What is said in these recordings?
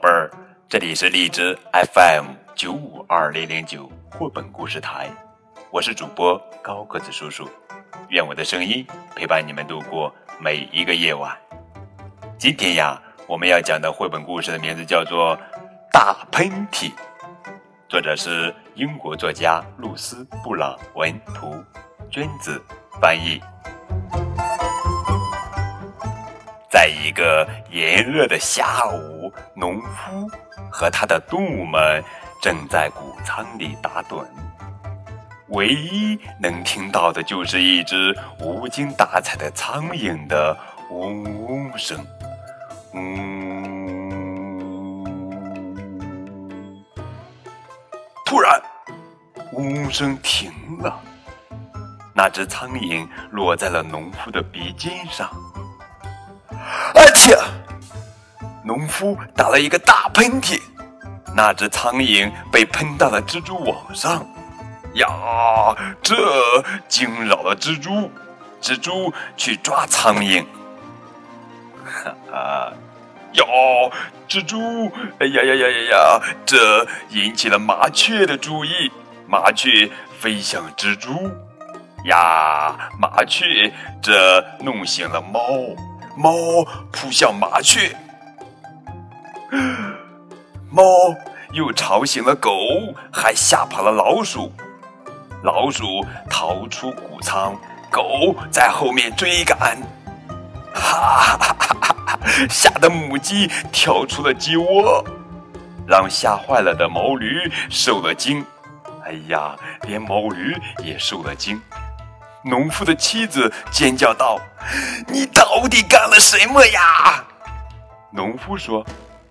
贝儿，这里是荔枝 FM 九五二零零九绘本故事台，我是主播高个子叔叔，愿我的声音陪伴你们度过每一个夜晚。今天呀，我们要讲的绘本故事的名字叫做《大喷嚏》，作者是英国作家露丝·布朗文图，娟子翻译。在一个炎热的下午，农夫和他的动物们正在谷仓里打盹，唯一能听到的就是一只无精打采的苍蝇的嗡嗡声。嗡！突然，嗡嗡声停了，那只苍蝇落在了农夫的鼻尖上。啊切！农夫打了一个大喷嚏，那只苍蝇被喷到了蜘蛛网上。呀，这惊扰了蜘蛛，蜘蛛去抓苍蝇。哈哈，哟，蜘蛛！哎呀呀呀呀呀！这引起了麻雀的注意，麻雀飞向蜘蛛。呀，麻雀！这弄醒了猫。猫扑向麻雀，猫又吵醒了狗，还吓跑了老鼠。老鼠逃出谷仓，狗在后面追赶。哈哈哈！吓得母鸡跳出了鸡窝，让吓坏了的毛驴受了惊。哎呀，连毛驴也受了惊。农夫的妻子尖叫道：“你到底干了什么呀？”农夫说：“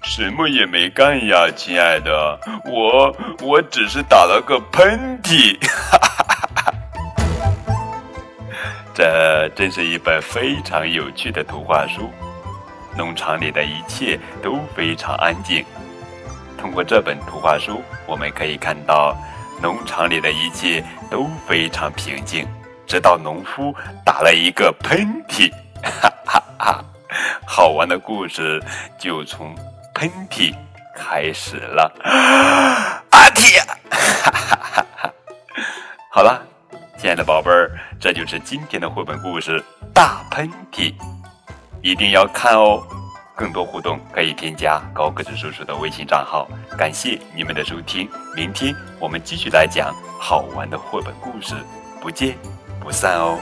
什么也没干呀，亲爱的，我我只是打了个喷嚏。”哈哈这真是一本非常有趣的图画书。农场里的一切都非常安静。通过这本图画书，我们可以看到，农场里的一切都非常平静。直到农夫打了一个喷嚏，哈哈哈！好玩的故事就从喷嚏开始了。阿嚏！哈哈哈哈！好了，亲爱的宝贝儿，这就是今天的绘本故事《大喷嚏》，一定要看哦！更多互动可以添加高个子叔叔的微信账号。感谢你们的收听，明天我们继续来讲好玩的绘本故事，不见。不散哦。